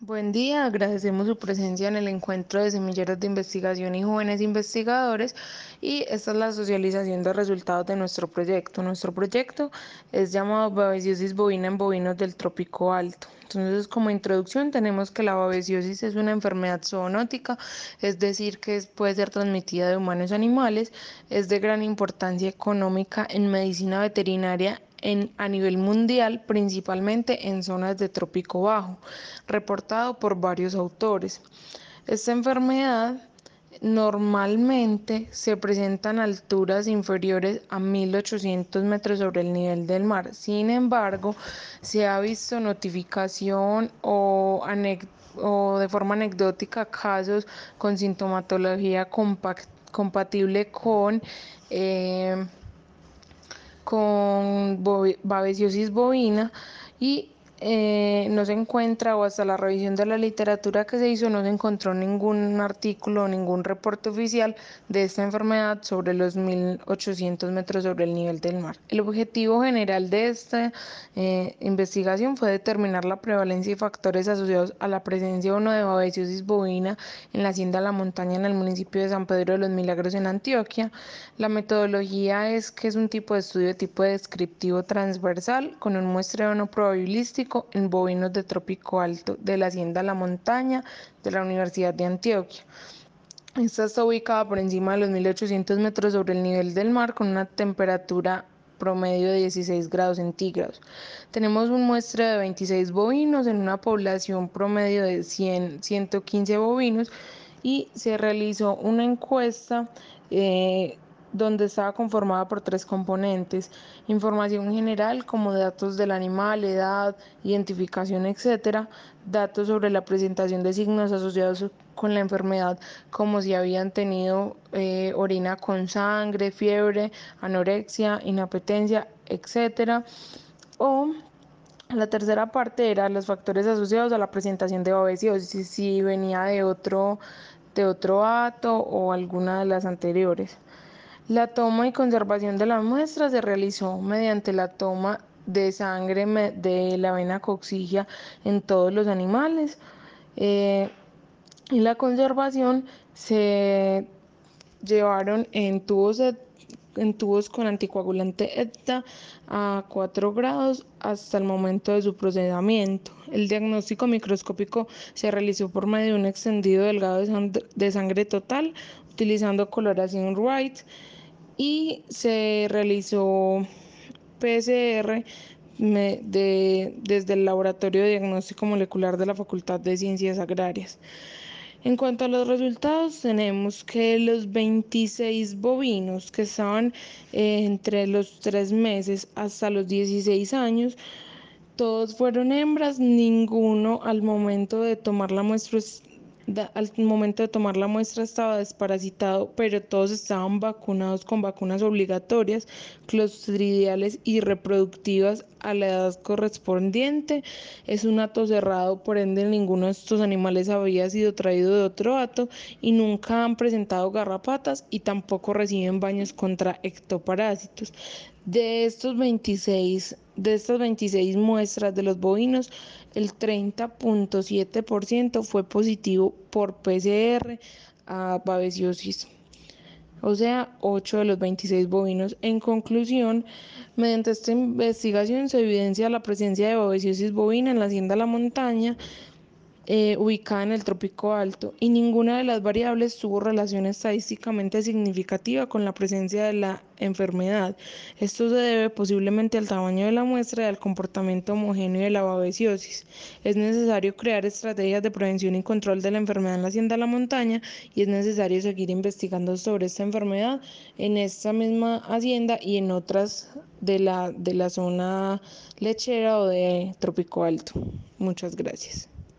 Buen día, agradecemos su presencia en el encuentro de semilleros de investigación y jóvenes investigadores y esta es la socialización de resultados de nuestro proyecto. Nuestro proyecto es llamado babesiosis bovina en bovinos del trópico alto. Entonces, como introducción tenemos que la babesiosis es una enfermedad zoonótica, es decir, que puede ser transmitida de humanos a animales, es de gran importancia económica en medicina veterinaria a nivel mundial, principalmente en zonas de trópico bajo, reportado por varios autores. Esta enfermedad normalmente se presenta en alturas inferiores a 1800 metros sobre el nivel del mar. Sin embargo, se ha visto notificación o, de forma anecdótica casos con sintomatología compatible con eh, con babesiosis bovina y eh, no se encuentra o hasta la revisión de la literatura que se hizo no se encontró ningún artículo o ningún reporte oficial de esta enfermedad sobre los 1800 metros sobre el nivel del mar. El objetivo general de esta eh, investigación fue determinar la prevalencia y factores asociados a la presencia o no de babesiosis bovina en la hacienda La Montaña en el municipio de San Pedro de los Milagros en Antioquia. La metodología es que es un tipo de estudio de tipo descriptivo transversal con un muestreo no probabilístico en bovinos de trópico alto de la Hacienda La Montaña de la Universidad de Antioquia. Esta está ubicada por encima de los 1800 metros sobre el nivel del mar con una temperatura promedio de 16 grados centígrados. Tenemos un muestreo de 26 bovinos en una población promedio de 100, 115 bovinos y se realizó una encuesta eh, donde estaba conformada por tres componentes, información general como datos del animal, edad, identificación, etc., datos sobre la presentación de signos asociados con la enfermedad, como si habían tenido eh, orina con sangre, fiebre, anorexia, inapetencia, etc., o la tercera parte era los factores asociados a la presentación de obesidad, si venía de otro, de otro acto o alguna de las anteriores. La toma y conservación de la muestra se realizó mediante la toma de sangre de la vena coxigia en todos los animales eh, y la conservación se llevaron en tubos, en tubos con anticoagulante ETA a 4 grados hasta el momento de su procesamiento. El diagnóstico microscópico se realizó por medio de un extendido delgado de sangre total utilizando coloración Wright y se realizó PCR desde el Laboratorio de Diagnóstico Molecular de la Facultad de Ciencias Agrarias. En cuanto a los resultados, tenemos que los 26 bovinos que estaban eh, entre los 3 meses hasta los 16 años, todos fueron hembras, ninguno al momento de tomar la muestra al momento de tomar la muestra estaba desparasitado, pero todos estaban vacunados con vacunas obligatorias, clostridiales y reproductivas a la edad correspondiente. Es un hato cerrado, por ende ninguno de estos animales había sido traído de otro hato y nunca han presentado garrapatas y tampoco reciben baños contra ectoparásitos. De estos 26, de estas 26 muestras de los bovinos, el 30.7% fue positivo por PCR a babesiosis o sea, 8 de los 26 bovinos. En conclusión, mediante esta investigación se evidencia la presencia de babesiosis bovina en la hacienda La Montaña, eh, ubicada en el trópico alto y ninguna de las variables tuvo relación estadísticamente significativa con la presencia de la enfermedad. Esto se debe posiblemente al tamaño de la muestra y al comportamiento homogéneo de la babesiosis. Es necesario crear estrategias de prevención y control de la enfermedad en la hacienda de la montaña y es necesario seguir investigando sobre esta enfermedad en esta misma hacienda y en otras de la, de la zona lechera o de trópico alto. Muchas gracias.